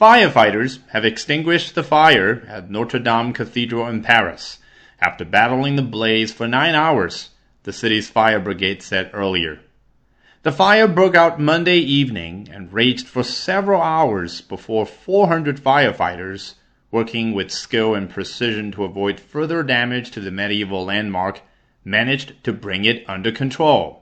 Firefighters have extinguished the fire at Notre Dame Cathedral in Paris after battling the blaze for nine hours, the city's fire brigade said earlier. The fire broke out Monday evening and raged for several hours before 400 firefighters, working with skill and precision to avoid further damage to the medieval landmark, managed to bring it under control.